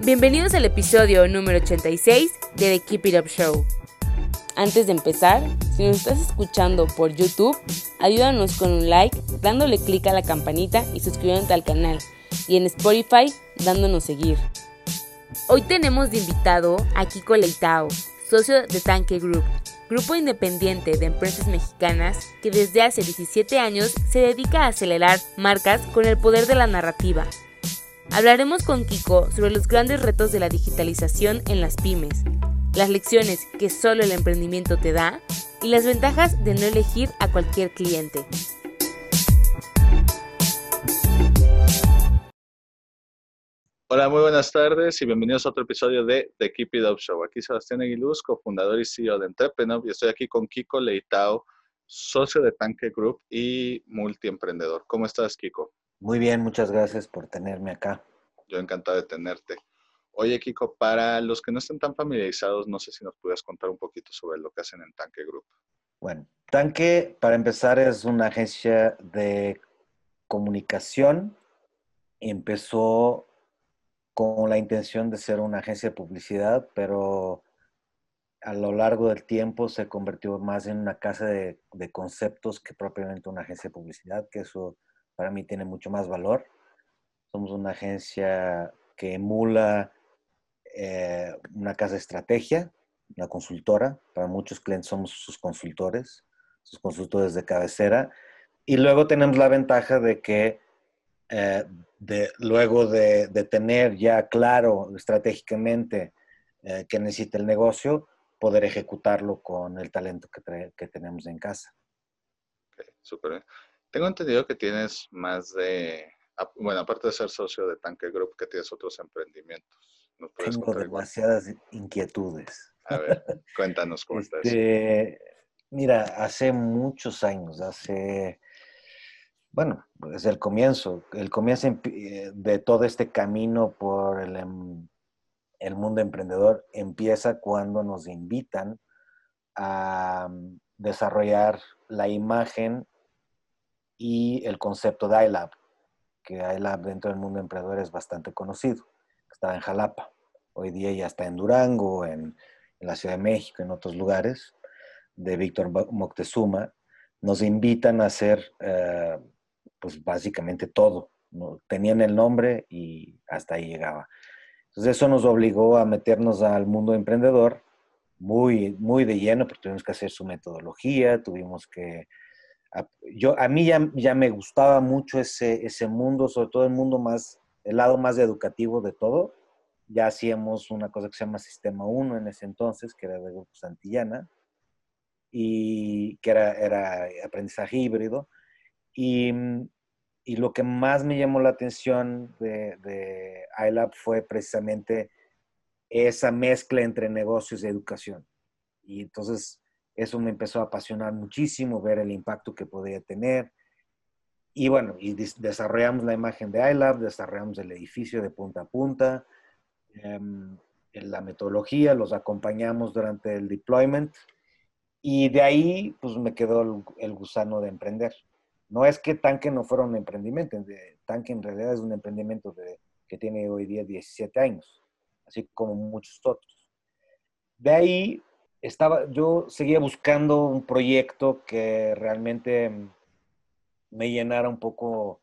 Bienvenidos al episodio número 86 de The Keep It Up Show. Antes de empezar, si nos estás escuchando por YouTube, ayúdanos con un like, dándole clic a la campanita y suscribiéndote al canal. Y en Spotify, dándonos seguir. Hoy tenemos de invitado a Kiko Leitao, socio de Tanque Group, grupo independiente de empresas mexicanas que desde hace 17 años se dedica a acelerar marcas con el poder de la narrativa. Hablaremos con Kiko sobre los grandes retos de la digitalización en las pymes, las lecciones que solo el emprendimiento te da y las ventajas de no elegir a cualquier cliente. Hola, muy buenas tardes y bienvenidos a otro episodio de The Keep It Up Show. Aquí Sebastián Aguiluz, cofundador y CEO de Entrepreneur, y estoy aquí con Kiko Leitao, socio de Tanque Group y multiemprendedor. ¿Cómo estás, Kiko? Muy bien, muchas gracias por tenerme acá. Yo encantado de tenerte. Oye, Kiko, para los que no estén tan familiarizados, no sé si nos pudieras contar un poquito sobre lo que hacen en Tanque Group. Bueno, Tanque, para empezar, es una agencia de comunicación. Empezó con la intención de ser una agencia de publicidad, pero a lo largo del tiempo se convirtió más en una casa de, conceptos que propiamente una agencia de publicidad, que eso para mí tiene mucho más valor. Somos una agencia que emula eh, una casa de estrategia, una consultora. Para muchos clientes somos sus consultores, sus consultores de cabecera. Y luego tenemos la ventaja de que eh, de, luego de, tener ya claro estratégicamente eh, que necesita el negocio, poder ejecutarlo con el talento que, tenemos en casa. súper Tengo entendido que tienes más de, bueno, aparte de ser socio de Tanque Group, que tienes otros emprendimientos. Tengo demasiadas inquietudes. A ver, cuéntanos cómo estás. Este, mira, hace muchos años, hace bueno, desde el comienzo, el comienzo eh, de todo este camino por em, el, mundo emprendedor empieza cuando nos invitan a mm, desarrollar la imagen y el concepto de iLab, que iLab dentro del mundo emprendedor es bastante conocido. Estaba en Jalapa, hoy día ya está en Durango, en, la Ciudad de México, en otros lugares, de Víctor Moctezuma. Nos invitan a hacer eh, pues básicamente todo. ¿no? Tenían el nombre y hasta ahí llegaba. Entonces eso nos obligó a meternos al mundo emprendedor muy, muy de lleno, porque tuvimos que hacer su metodología, tuvimos que... A, yo, a mí ya, ya me gustaba mucho ese, ese mundo, sobre todo el mundo más, el lado más educativo de todo. Ya hacíamos una cosa que se llama Sistema 1 en ese entonces, que era de Grupo Santillana, y que era, era aprendizaje híbrido. Mm, y, lo que más me llamó la atención de, de iLab fue precisamente esa mezcla entre negocios y educación. Y entonces eso me empezó a apasionar muchísimo, ver el impacto que podía tener. Y bueno, y desarrollamos la imagen de iLab, desarrollamos el edificio de punta a punta, em, la metodología, los acompañamos durante el deployment. Y de ahí, pues me quedó el gusano de emprender. No es que Tanque no fuera un emprendimiento, Tanque en realidad es un emprendimiento que tiene hoy día 17 años, así como muchos otros. De ahí estaba, yo seguía buscando un proyecto que realmente me llenara un poco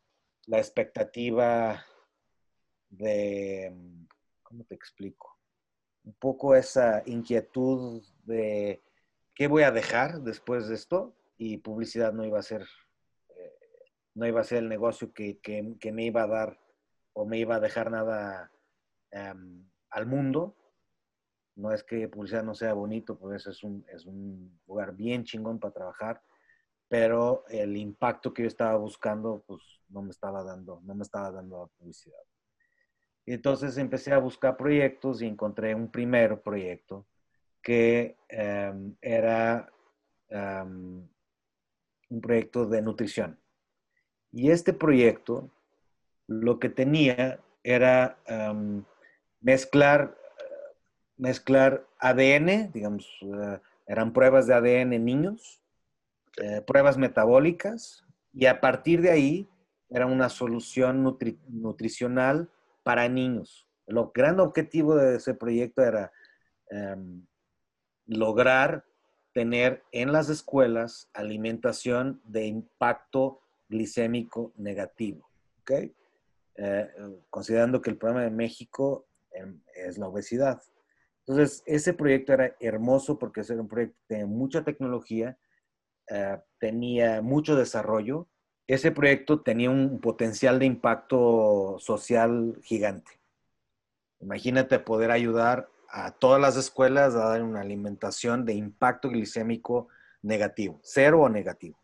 la expectativa de, ¿cómo te explico? Un poco esa inquietud de qué voy a dejar después de esto y publicidad no iba a ser no iba a ser el negocio que, me iba a dar o me iba a dejar nada em, al mundo. No es que publicidad no sea bonito, pues es un, es un lugar bien chingón para trabajar, pero el impacto que yo estaba buscando, pues no me estaba dando, no me estaba dando la publicidad. Y entonces empecé a buscar proyectos y encontré un primer proyecto que em, era em, un proyecto de nutrición. Y este proyecto lo que tenía era em, mezclar, mezclar ADN, digamos, eh, eran pruebas de ADN en niños, eh, pruebas metabólicas, y a partir de ahí era una solución nutricional para niños. El gran objetivo de ese proyecto era em, lograr tener en las escuelas alimentación de impacto glicémico negativo. ¿okay? Eh, considerando que el problema de México em, es la obesidad. Entonces, ese proyecto era hermoso porque era un proyecto de mucha tecnología, eh, tenía mucho desarrollo. Ese proyecto tenía un potencial de impacto social gigante. Imagínate poder ayudar a todas las escuelas a dar una alimentación de impacto glicémico negativo, cero o negativo,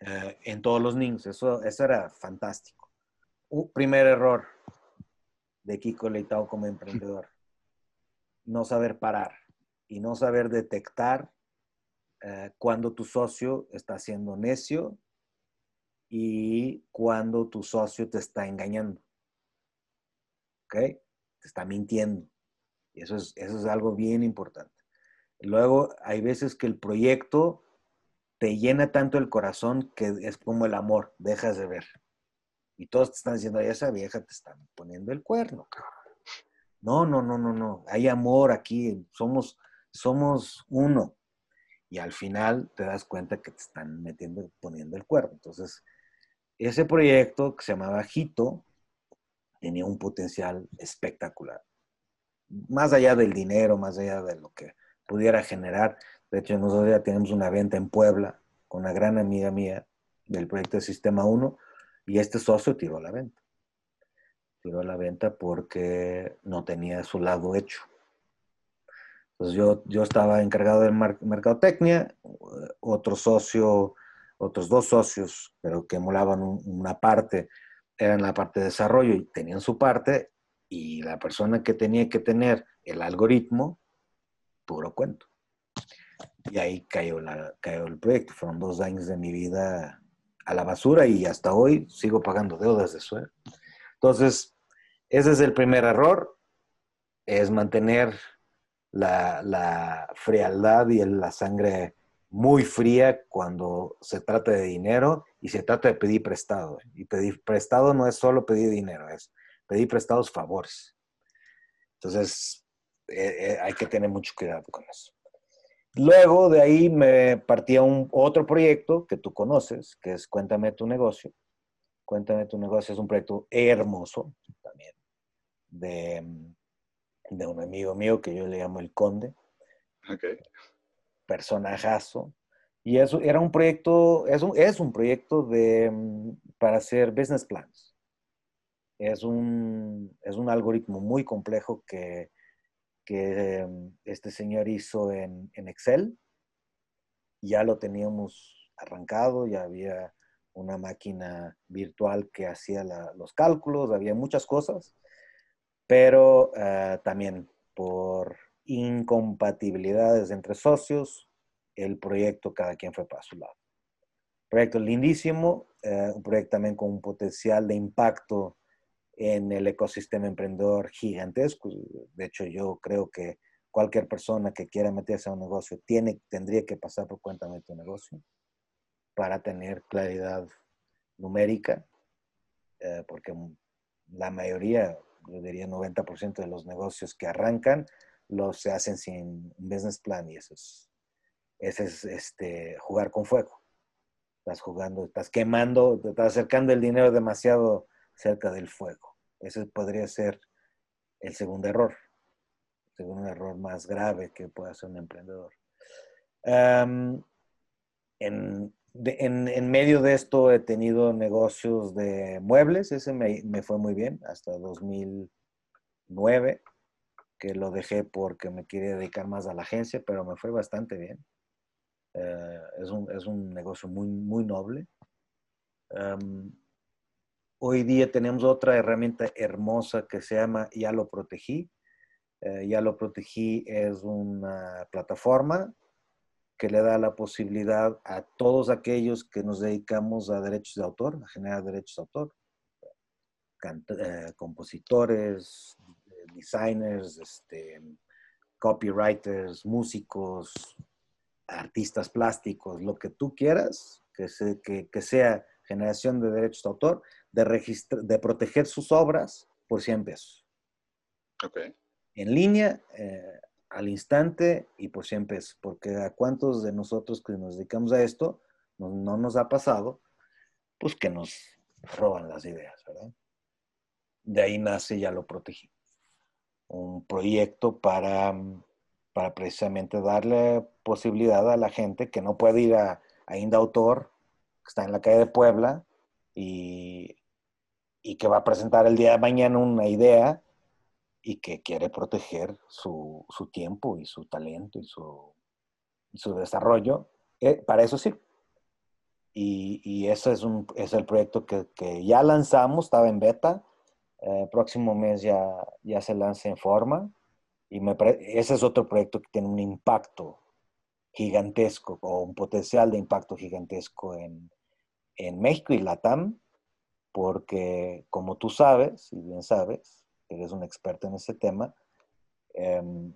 eh, en todos los niños. Eso, eso era fantástico. Un primer error de Kiko Leitao como emprendedor no saber parar y no saber detectar eh, cuando tu socio está siendo necio y cuando tu socio te está engañando. ¿Ok? Te está mintiendo. Y eso es, eso es algo bien importante. Luego, hay veces que el proyecto te llena tanto el corazón que es como el amor, dejas de ver. Y todos te están diciendo, esa vieja te está poniendo el cuerno, cabrón. No, no, no, no, no. Hay amor aquí. Somos, somos uno. Y al final te das cuenta que te están metiendo, poniendo el cuerpo. Entonces, ese proyecto que se llamaba Jito tenía un potencial espectacular. Más allá del dinero, más allá de lo que pudiera generar. De hecho, nosotros ya tenemos una venta en Puebla con una gran amiga mía del proyecto de Sistema 1 y este socio tiró la venta tiró a la venta porque no tenía su lado hecho. Entonces yo, yo estaba encargado de mercadotecnia, otro socio, otros dos socios, pero que emulaban una parte, eran la parte de desarrollo y tenían su parte, y la persona que tenía que tener el algoritmo, puro cuento. Y ahí cayó, la, cayó el proyecto. Fueron dos años de mi vida a la basura y hasta hoy sigo pagando deudas de sueldo. Entonces, ese es el primer error, es mantener la, frialdad y la sangre muy fría cuando se trata de dinero y se trata de pedir prestado. Y pedir prestado no es solo pedir dinero, es pedir prestados favores. Entonces, eh, eh, hay que tener mucho cuidado con eso. Luego de ahí me partía un otro proyecto que tú conoces, que es Cuéntame tu negocio. Cuéntame tu negocio es un proyecto hermoso de, de un amigo mío que yo le llamo el Conde. Okay. Personajazo. Y eso era un proyecto, es un, es un proyecto de, para hacer business plans. Es un, es un algoritmo muy complejo que, que este señor hizo en, en Excel. Ya lo teníamos arrancado, ya había una máquina virtual que hacía los cálculos, había muchas cosas, pero eh, también por incompatibilidades entre socios, el proyecto cada quien fue para su lado. Proyecto lindísimo, eh, un proyecto también con un potencial de impacto en el ecosistema emprendedor gigantesco. De hecho, yo creo que cualquier persona que quiera meterse a un negocio tiene, tendría que pasar por cuenta de tu negocio para tener claridad numérica, eh, porque la mayoría, yo diría 90% de los negocios que arrancan, los se hacen sin business plan y eso es, ese es este, jugar con fuego. Estás jugando, estás quemando, te estás acercando el dinero demasiado cerca del fuego. Ese podría ser el segundo error, el segundo error más grave que puede hacer un emprendedor. en, en, medio de esto he tenido negocios de muebles, ese me, fue muy bien hasta 2009, que lo dejé porque me quería dedicar más a la agencia, pero me fue bastante bien. Eh, es, un, negocio muy, muy noble. hoy día tenemos otra herramienta hermosa que se llama Ya lo protegí. Eh, ya lo protegí es una plataforma que le da la posibilidad a todos aquellos que nos dedicamos a derechos de autor, a generar derechos de autor, eh, compositores, designers, este, copywriters, músicos, artistas plásticos, lo que tú quieras, que, que, sea generación de derechos de autor, de, de proteger sus obras por 100 pesos. Okay. En línea, eh, al instante y por 100 pesos, porque a cuántos de nosotros que nos dedicamos a esto no, nos ha pasado, pues que nos roban las ideas. De ahí nace Ya lo protegí. Un proyecto para, para precisamente darle posibilidad a la gente que no puede ir a, a Indautor, que está en la calle de Puebla, y, y que va a presentar el día de mañana una idea y que quiere proteger su, su tiempo y su talento y su, su desarrollo, eh, para eso sí. Y, y ese es, un, es el proyecto que, que, ya lanzamos, estaba en beta, eh, próximo mes ya, ya se lanza en forma, y me ese es otro proyecto que tiene un impacto gigantesco o un potencial de impacto gigantesco en, en México y Latam, porque como tú sabes, y bien sabes, eres un experto en ese tema, em,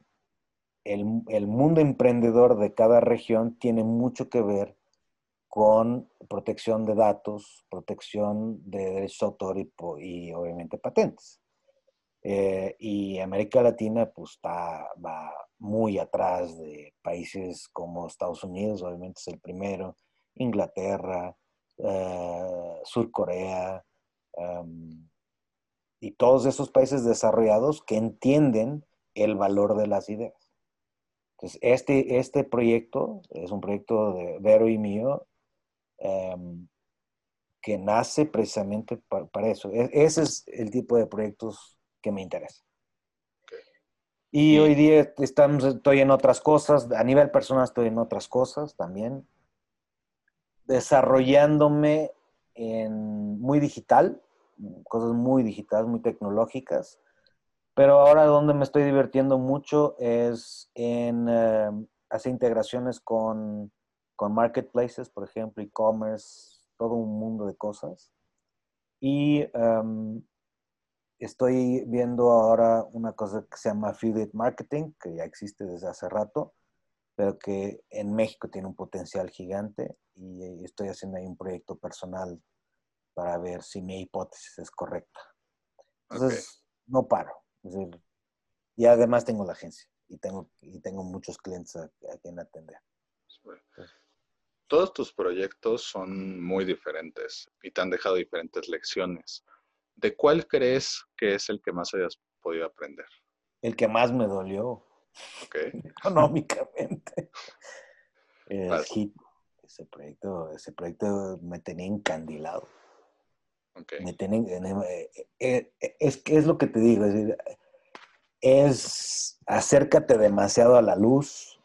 el, mundo emprendedor de cada región tiene mucho que ver con protección de datos, protección de derechos de autor y, obviamente patentes. Eh, y América Latina pues está, va muy atrás de países como Estados Unidos, obviamente es el primero, Inglaterra, uh, Sur Corea, em, y todos esos países desarrollados que entienden el valor de las ideas. Entonces, este, este proyecto es un proyecto de Vero y mío em, que nace precisamente para, eso. E, ese es el tipo de proyectos que me interesa. Y hoy día estamos, estoy en otras cosas, a nivel personal estoy en otras cosas también, desarrollándome en muy digital, cosas muy digitales, muy tecnológicas. Pero ahora donde me estoy divirtiendo mucho es en eh, hacer integraciones con, con marketplaces, por ejemplo, e-commerce, todo un mundo de cosas. Y em, estoy viendo ahora una cosa que se llama affiliate marketing, que ya existe desde hace rato, pero que en México tiene un potencial gigante y estoy haciendo ahí un proyecto personal para ver si mi hipótesis es correcta. Entonces, no paro. y además tengo la agencia y tengo, y tengo muchos clientes a, quien atender. Todos tus proyectos son muy diferentes y te han dejado diferentes lecciones. ¿De cuál crees que es el que más hayas podido aprender? El que más me dolió. Económicamente. Ese proyecto, ese proyecto me tenía encandilado. Me eh, eh, eh, es es lo que te digo, es, es acércate demasiado a la luz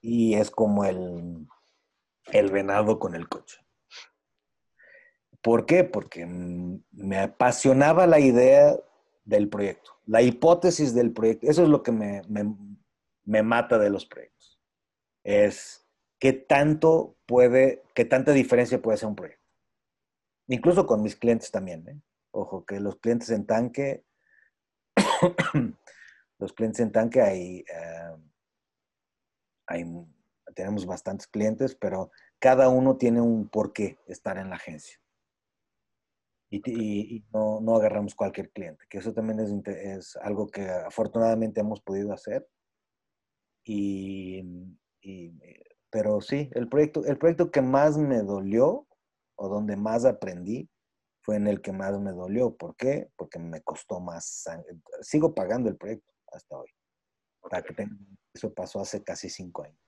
y es como el, el venado con el coche. ¿Por qué? Porque me apasionaba la idea del proyecto, la hipótesis del proyecto. Eso es lo que me, me mata de los proyectos. Es qué tanto puede, qué tanta diferencia puede ser un proyecto incluso con mis clientes también. ¿eh? Ojo, que los clientes en tanque, los clientes en tanque hay, eh, hay, tenemos bastantes clientes, pero cada uno tiene un porqué estar en la agencia. Y, no, no, agarramos cualquier cliente, que eso también es, es algo que afortunadamente hemos podido hacer. Y, pero sí, el proyecto, el proyecto que más me dolió o donde más aprendí fue en el que más me dolió. ¿Por qué? Porque me costó más. Sigo pagando el proyecto hasta hoy. eso pasó hace casi cinco años.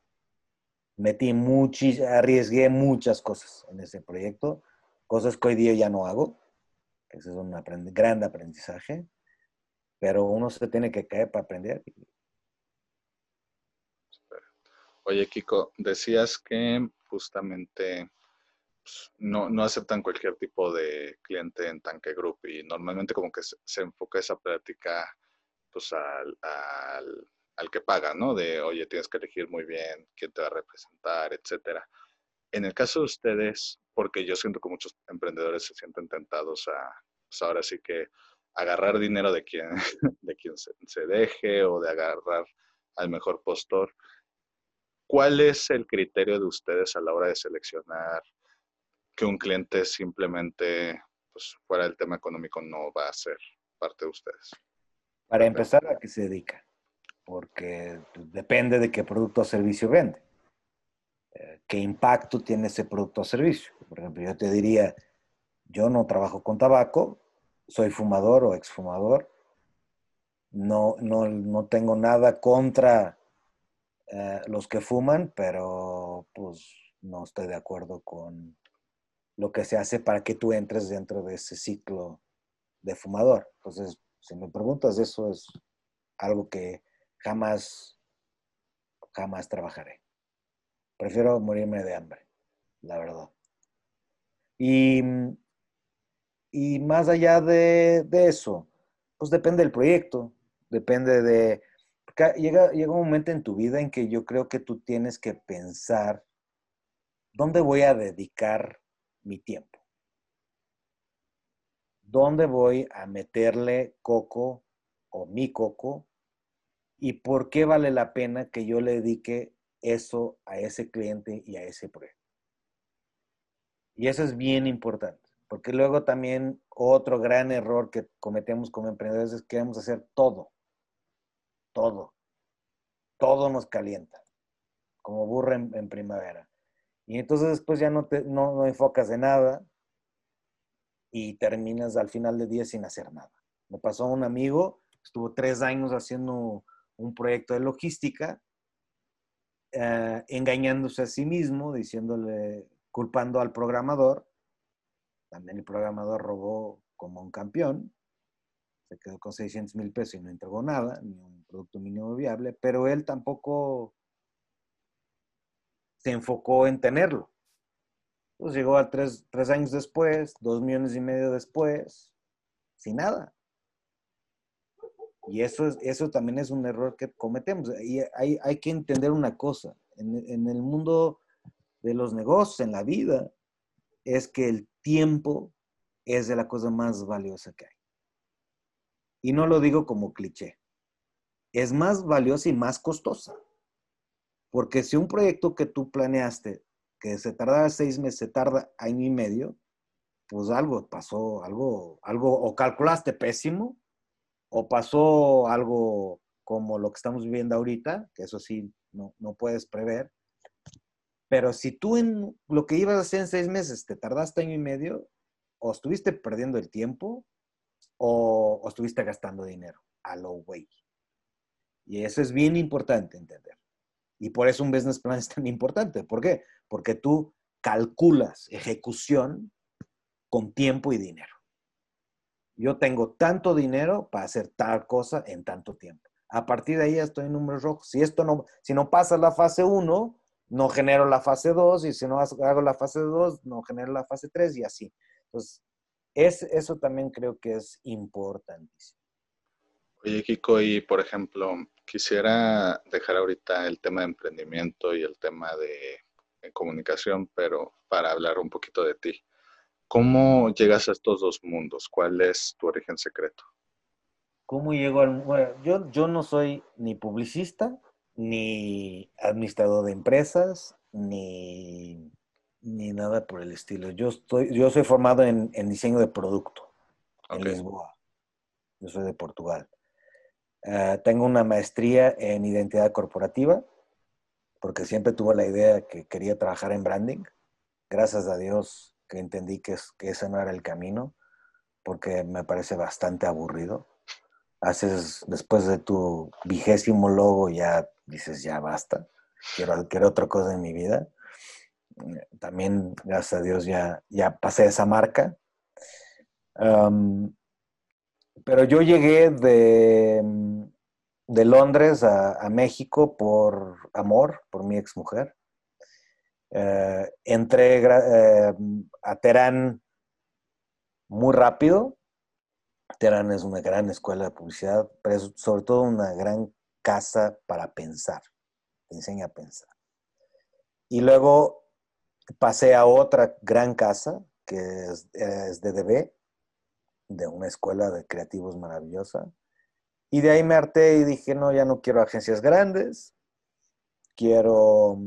Metí muchis, arriesgué muchas cosas en ese proyecto, cosas que hoy día ya no hago. Ese es un gran aprendizaje, pero uno se tiene que caer para aprender. Oye, Kiko, decías que justamente pues, no, no aceptan cualquier tipo de cliente en Tanque Group y normalmente como que se, enfoca esa práctica pues al, al, que paga, ¿no? De, oye, tienes que elegir muy bien quién te va a representar, etcétera. En el caso de ustedes, porque yo siento que muchos emprendedores se sienten tentados a, pues ahora sí que agarrar dinero de quien, de quien se deje o de agarrar al mejor postor. ¿Cuál es el criterio de ustedes a la hora de seleccionar que un cliente simplemente, pues fuera del tema económico, no va a ser parte de ustedes? Para empezar, ¿a qué se dedica? Porque pues, depende de qué producto o servicio vende. Eh, ¿Qué impacto tiene ese producto o servicio? Por ejemplo, yo te diría, yo no trabajo con tabaco, soy fumador o exfumador, no, no, no tengo nada contra eh, los que fuman, pero pues no estoy de acuerdo con lo que se hace para que tú entres dentro de ese ciclo de fumador. Entonces, si me preguntas, eso es algo que jamás, jamás trabajaré. Prefiero morirme de hambre, la verdad. Y, y más allá de, de, eso, pues depende del proyecto, depende de... Llega, llega un momento en tu vida en que yo creo que tú tienes que pensar, ¿dónde voy a dedicar mi tiempo. ¿Dónde voy a meterle coco o mi coco? ¿Y por qué vale la pena que yo le dedique eso a ese cliente y a ese proyecto? Y eso es bien importante, porque luego también otro gran error que cometemos como emprendedores es que queremos hacer todo, todo, todo nos calienta, como burro en primavera. Y entonces después ya no, te, no, enfocas de nada y terminas al final del día sin hacer nada. Me pasó a un amigo, estuvo tres años haciendo un proyecto de logística, eh, engañándose a sí mismo, diciéndole, culpando al programador. También el programador robó como un campeón, se quedó con 600 mil pesos y no entregó nada, ni un producto mínimo viable, pero él tampoco se enfocó en tenerlo. Pues llegó a tres, años después, dos millones y medio después, sin nada. Y eso, es, eso también es un error que cometemos. Y hay, hay que entender una cosa. En, en, el mundo de los negocios, en la vida, es que el tiempo es de la cosa más valiosa que hay. Y no lo digo como cliché. Es más valiosa y más costosa. Porque si un proyecto que tú planeaste, que se tardaba seis meses, se tarda año y medio, pues algo pasó, algo, algo, o calculaste pésimo, o pasó algo como lo que estamos viviendo ahorita, que eso sí, no, no puedes prever. Pero si tú en lo que ibas a hacer en seis meses te tardaste año y medio, o estuviste perdiendo el tiempo, o, o estuviste gastando dinero a lo güey. Y eso es bien importante entender. Y por eso un business plan es tan importante. ¿Por qué? Porque tú calculas ejecución con tiempo y dinero. Yo tengo tanto dinero para hacer tal cosa en tanto tiempo. A partir de ahí estoy en números rojos. Si esto no, si no pasa la fase 1, no genero la fase 2 y si no hago la fase 2, no genero la fase 3 y así. Entonces, es, eso también creo que es importantísimo. Oye, Kiko, y por ejemplo, quisiera dejar ahorita el tema de emprendimiento y el tema de, comunicación, pero para hablar un poquito de ti. ¿Cómo llegas a estos dos mundos? ¿Cuál es tu origen secreto? ¿Cómo llego al... Bueno, yo, yo no soy ni publicista, ni administrador de empresas, ni, ni nada por el estilo. Yo, estoy, yo soy formado en, diseño de producto en Lisboa. Yo soy de Portugal. Eh, tengo una maestría en identidad corporativa, porque siempre tuve la idea que quería trabajar en branding. Gracias a Dios que entendí que, que ese no era el camino, porque me parece bastante aburrido. Haces, después de tu vigésimo logo, ya dices, ya basta, quiero, quiero otra cosa en mi vida. También, gracias a Dios, ya, ya pasé esa marca. Pero yo llegué de, de Londres a, México por amor, por mi exmujer. Eh, entré eh, a Terán muy rápido. Terán es una gran escuela de publicidad, pero es sobre todo una gran casa para pensar. Te enseña a pensar. Y luego pasé a otra gran casa, que es, es DDB, de una escuela de creativos maravillosa. Y de ahí me harté y dije, no, ya no quiero agencias grandes, quiero,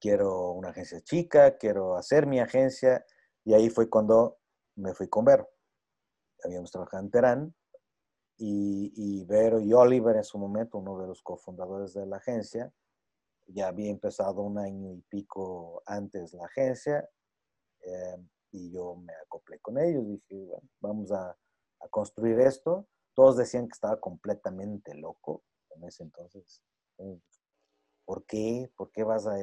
quiero una agencia chica, quiero hacer mi agencia. Y ahí fue cuando me fui con Vero. Habíamos trabajado en Terán y, y Vero y Oliver en su momento, uno de los cofundadores de la agencia, ya había empezado un año y pico antes la agencia eh, y yo me acoplé con ellos. Dije, bueno, vamos a, construir esto. Todos decían que estaba completamente loco en ese entonces. ¿Por qué? ¿Por qué vas a,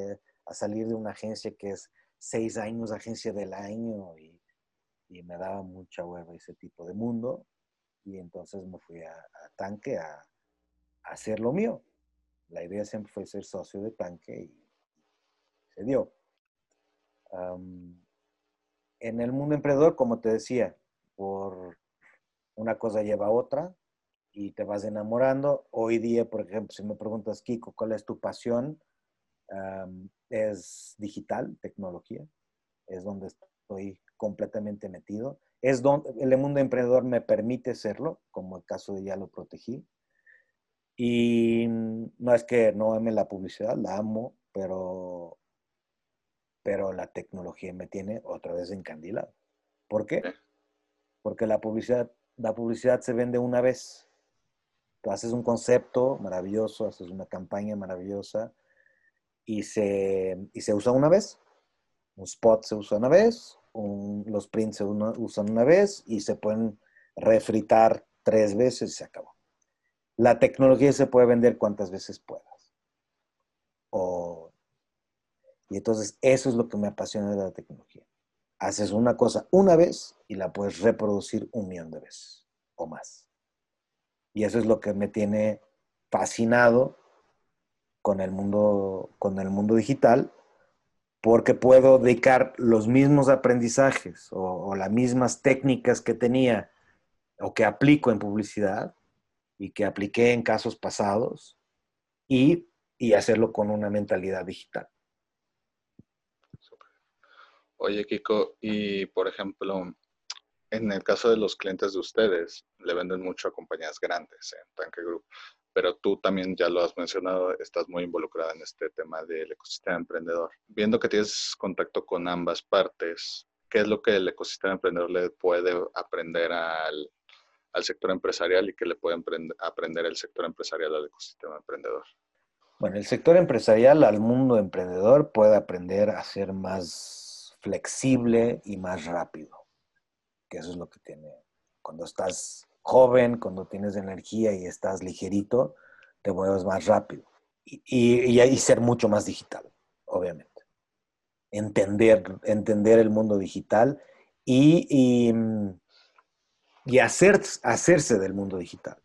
a salir de una agencia que es seis años agencia del año? Y, me daba mucha hueva ese tipo de mundo. Y entonces me fui a, Tanque a hacer lo mío la idea siempre fue ser socio de tanque y se dio. En el mundo emprendedor, como te decía, por una cosa lleva a otra y te vas enamorando. Hoy día, por ejemplo, si me preguntas, Kiko, ¿cuál es tu pasión? es digital, tecnología. Es donde estoy completamente metido. Es donde el mundo emprendedor me permite serlo, como el caso de Ya lo protegí. Y no es que no ame la publicidad, la amo, pero, pero la tecnología me tiene otra vez encandilado. ¿Por qué? Porque la publicidad, la publicidad se vende una vez. Tú haces un concepto maravilloso, haces una campaña maravillosa y se, y se usa una vez. Un spot se usa una vez, los prints se usan una vez y se pueden refritar tres veces y se acabó. La tecnología se puede vender cuantas veces puedas. Y entonces eso es lo que me apasiona de la tecnología. Haces una cosa una vez y la puedes reproducir un millón de veces o más. Y eso es lo que me tiene fascinado con el mundo, con el mundo digital, porque puedo dedicar los mismos aprendizajes o, las mismas técnicas que tenía o que aplico en publicidad y que apliqué en casos pasados y, hacerlo con una mentalidad digital. Oye, Kiko, y por ejemplo, en el caso de los clientes de ustedes, le venden mucho a compañías grandes en Tanque Group, pero tú también ya lo has mencionado, estás muy involucrada en este tema del ecosistema emprendedor. Viendo que tienes contacto con ambas partes, ¿qué es lo que el ecosistema emprendedor le puede aprender al, al sector empresarial y que le puede aprender el sector empresarial al ecosistema emprendedor? Bueno, el sector empresarial al mundo emprendedor puede aprender a ser más flexible y más rápido, que eso es lo que tiene. Cuando estás joven, cuando tienes energía y estás ligerito, te mueves más rápido. Y, y, ser mucho más digital, obviamente. Entender, entender el mundo digital y, y y hacer, hacerse del mundo digital,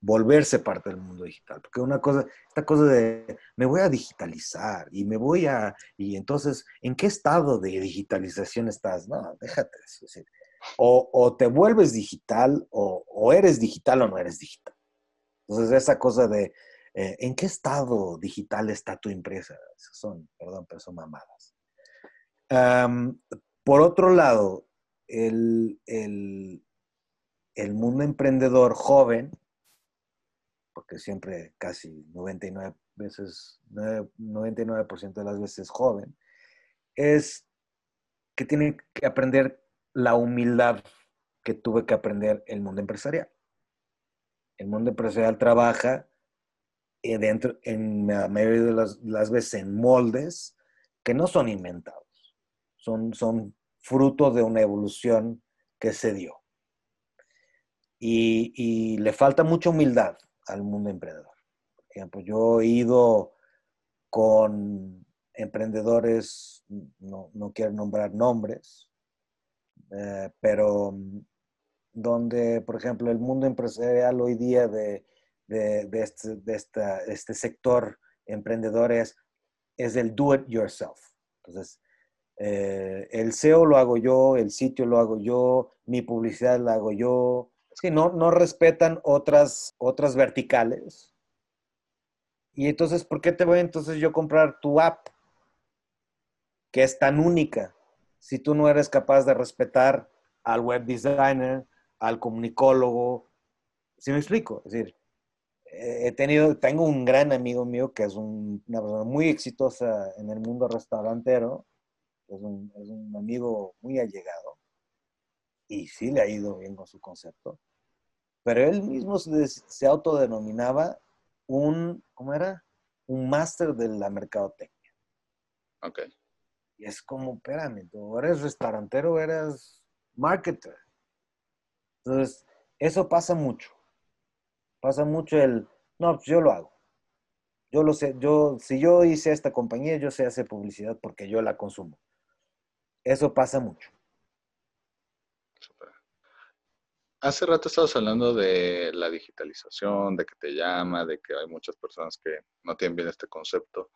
volverse parte del mundo digital. Porque una cosa, esta cosa de me voy a digitalizar y me voy a, y entonces, ¿en qué estado de digitalización estás? No, déjate eso. O, o, te vuelves digital, o, eres digital o no eres digital. Entonces, esa cosa de, eh, ¿en qué estado digital está tu empresa? Son, perdón, pero son mamadas. por otro lado, el, el mundo emprendedor joven, porque siempre casi 99 veces, 99% de las veces joven, es que tiene que aprender la humildad que tuve que aprender el mundo empresarial. El mundo empresarial trabaja eh, dentro, en la mayoría de las, veces en moldes que no son inventados, son, son fruto de una evolución que se dio y, le falta mucha humildad al mundo emprendedor. Por ejemplo, yo he ido con emprendedores, no, quiero nombrar nombres, eh, pero mm, donde, por ejemplo, el mundo empresarial hoy día de, este, este, sector emprendedores es el do it yourself. Entonces, eh, el SEO lo hago yo, el sitio lo hago yo, mi publicidad la hago yo. Sí, no, no respetan otras, otras verticales. Y entonces, ¿por qué te voy entonces yo comprar tu app? Que es tan única. Si tú no eres capaz de respetar al web designer, al comunicólogo. ¿Sí me explico? Es decir, he tenido, tengo un gran amigo mío que es una persona muy exitosa en el mundo restaurantero, es un, es un amigo muy allegado y sí le ha ido bien con su concepto, pero él mismo se, se autodenominaba un, ¿cómo era? Un máster de la mercadotecnia. Ok. Y es como, espérame, tú eres restaurantero, eres marketer. Entonces, eso pasa mucho. Pasa mucho el, no, pues yo lo hago. Yo lo sé, yo, si yo hice esta compañía, yo sé hacer publicidad porque yo la consumo. Eso pasa mucho. Hace rato estabas hablando de la digitalización, de que te llama, de que hay muchas personas que no tienen bien este concepto.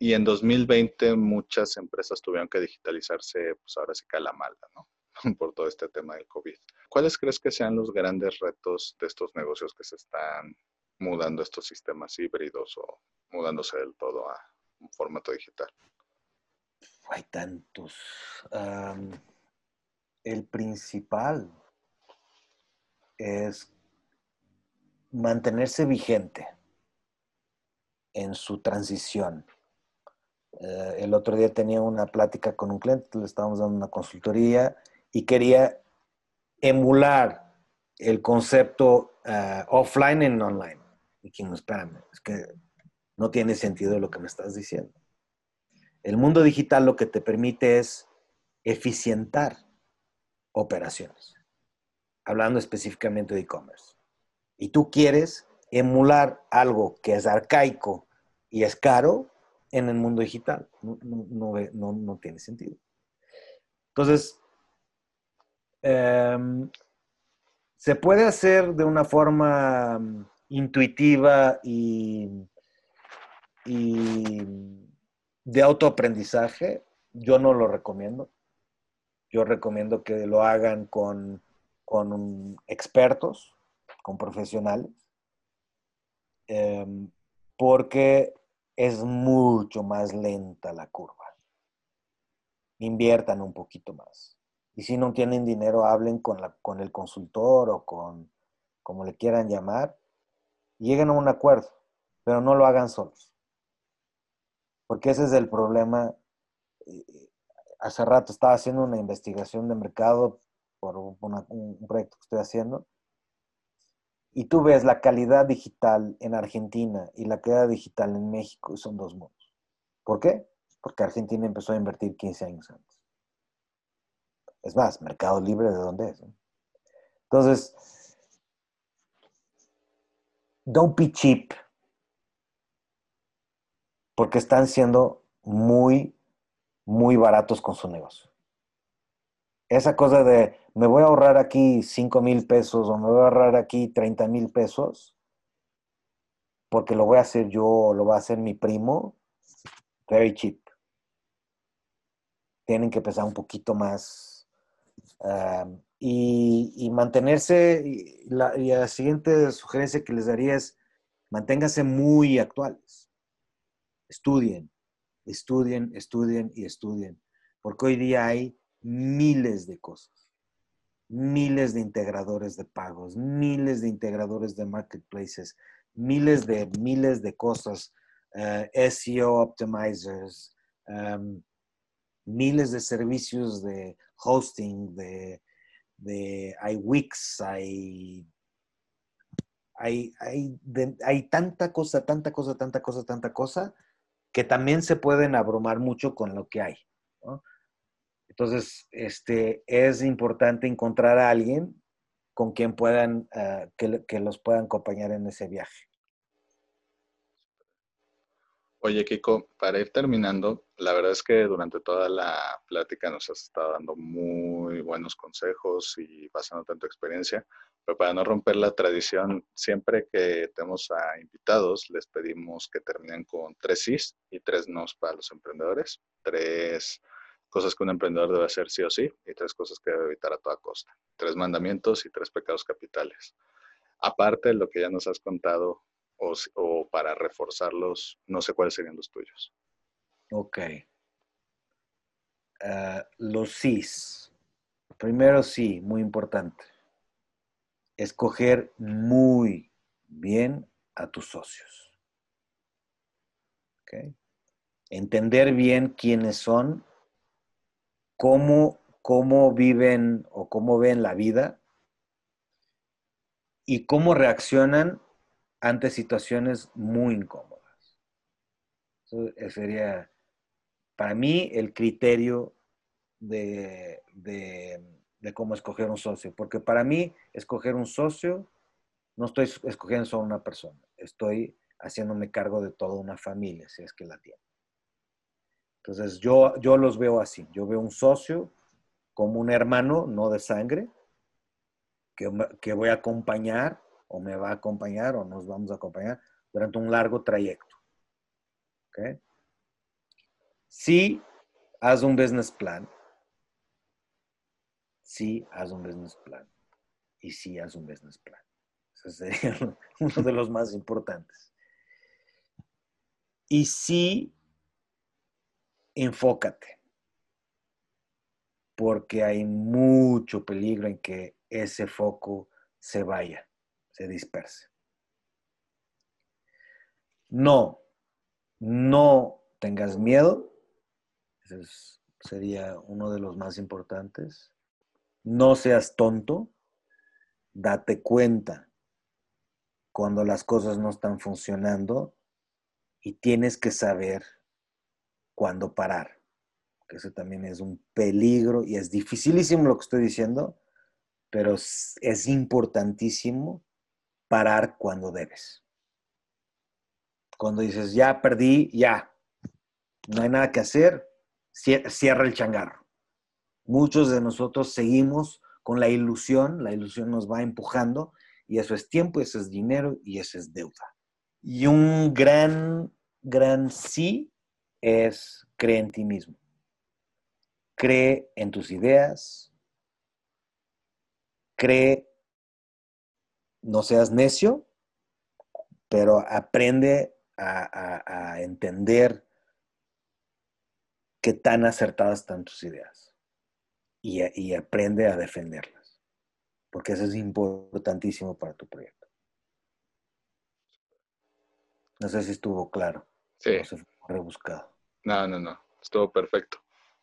Y en 2020 muchas empresas tuvieron que digitalizarse, pues ahora sí cae la mala, ¿no? Por todo este tema del COVID. ¿Cuáles crees que sean los grandes retos de estos negocios que se están mudando estos sistemas híbridos o mudándose del todo a un formato digital? Hay tantos. el principal es mantenerse vigente en su transición. Eh, el otro día tenía una plática con un cliente, le estábamos dando una consultoría y quería emular el concepto eh, offline en online. Y dijimos, espérame, es que no tiene sentido lo que me estás diciendo. El mundo digital lo que te permite es eficientar operaciones, hablando específicamente de e-commerce. Y tú quieres emular algo que es arcaico y es caro en el mundo digital. No, no, tiene sentido. Entonces, em, se puede hacer de una forma mm, intuitiva y de autoaprendizaje, yo no lo recomiendo. Yo recomiendo que lo hagan con, con expertos, con profesionales, em, porque es mucho más lenta la curva. Inviertan un poquito más. Y si no tienen dinero, hablen con, la, con el consultor o con, como le quieran llamar, lleguen a un acuerdo, pero no lo hagan solos. Porque ese es el problema. Hace rato estaba haciendo una investigación de mercado por un proyecto que estoy haciendo y tú ves la calidad digital en Argentina y la calidad digital en México, son dos mundos. ¿Por qué? Porque Argentina empezó a invertir 15 años antes. Es más, mercado libre de dónde es. Entonces, don't be cheap, porque están siendo muy, muy baratos con su negocio. Esa cosa de me voy a ahorrar aquí 5 mil pesos o me voy a ahorrar aquí 30 mil pesos porque lo voy a hacer yo o lo va a hacer mi primo, very cheap. Tienen que pesar un poquito más um, y, mantenerse, la, la siguiente sugerencia que les daría es manténganse muy actuales. Estudien, estudien, estudien y estudien, porque hoy día hay miles de cosas miles de integradores de pagos, miles de integradores de marketplaces, miles de miles de cosas, eh, SEO optimizers, em, miles de servicios de hosting, de, de hay Wix, hay, hay, hay tanta cosa, tanta cosa, tanta cosa, tanta cosa, que también se pueden abrumar mucho con lo que hay. Entonces, este, es importante encontrar a alguien con quien puedan, ah, que, los puedan acompañar en ese viaje. Oye, Kiko, para ir terminando, la verdad es que durante toda la plática nos has estado dando muy buenos consejos y pasando tanto experiencia. Pero para no romper la tradición, siempre que tenemos a invitados, les pedimos que terminen con tres sís y tres nos para los emprendedores. Tres cosas que un emprendedor debe hacer sí o sí y tres cosas que debe evitar a toda costa. Tres mandamientos y tres pecados capitales. Aparte de lo que ya nos has contado o, para reforzarlos, no sé cuáles serían los tuyos. Ok. Ah, los sís. Primero sí, muy importante. Escoger muy bien a tus socios. Okay. Entender bien quiénes son, cómo, cómo viven o cómo ven la vida y cómo reaccionan ante situaciones muy incómodas. Eso sería, para mí, el criterio de, cómo escoger un socio. Porque para mí, escoger un socio, no estoy escogiendo solo una persona, estoy haciéndome cargo de toda una familia, si es que la tiene. Entonces, yo, yo los veo así. Yo veo un socio como un hermano, no de sangre, que, que voy a acompañar o me va a acompañar o nos vamos a acompañar durante un largo trayecto. ¿Ok? Si haz un business plan, si haz un business plan y si haz un business plan. Ese sería uno de los más importantes. Y si enfócate, porque hay mucho peligro en que ese foco se vaya se disperse. No, no tengas miedo. Ese sería uno de los más importantes. No seas tonto. Date cuenta cuando las cosas no están funcionando y tienes que saber cuándo parar. Que eso también es un peligro y es dificilísimo lo que estoy diciendo, pero es importantísimo parar cuando debes. Cuando dices, ya perdí, ya, no hay nada que hacer, cierra el changarro. Muchos de nosotros seguimos con la ilusión, la ilusión nos va empujando y eso es tiempo, eso es dinero y eso es deuda. Y un gran, gran sí es cree en ti mismo. Cree en tus ideas, cree no seas necio, pero aprende a, entender qué tan acertadas están tus ideas y, y, aprende a defenderlas, porque eso es importantísimo para tu proyecto. No sé si estuvo claro. Sí. Se fue rebuscado. No, no, no. Estuvo perfecto.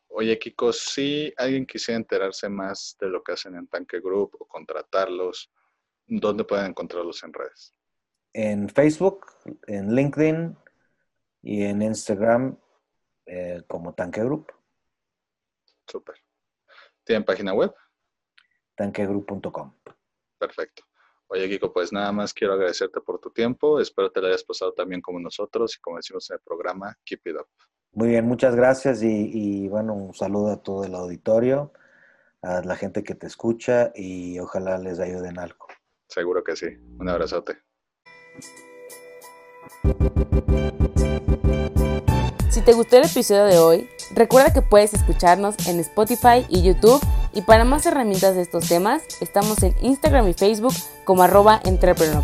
Oye, Kiko, si alguien quisiera enterarse más de lo que hacen en Tanque Group o contratarlos, ¿dónde pueden encontrarlos en redes? En Facebook, en LinkedIn y en Instagram eh, como Tanque Group. Súper. ¿Tienen página web? Tanquegroup.com. Perfecto. Oye, Kiko, pues nada más quiero agradecerte por tu tiempo. Espero te lo hayas pasado también como nosotros y como decimos en el programa, keep it up. Muy bien, muchas gracias y, y bueno, un saludo a todo el auditorio, a la gente que te escucha y ojalá les ayuden algo. Seguro que sí. Un abrazote. Si te gustó el episodio de hoy, recuerda que puedes escucharnos en Spotify y YouTube y para más herramientas de estos temas, estamos en Instagram y Facebook como arroba entrepreneur.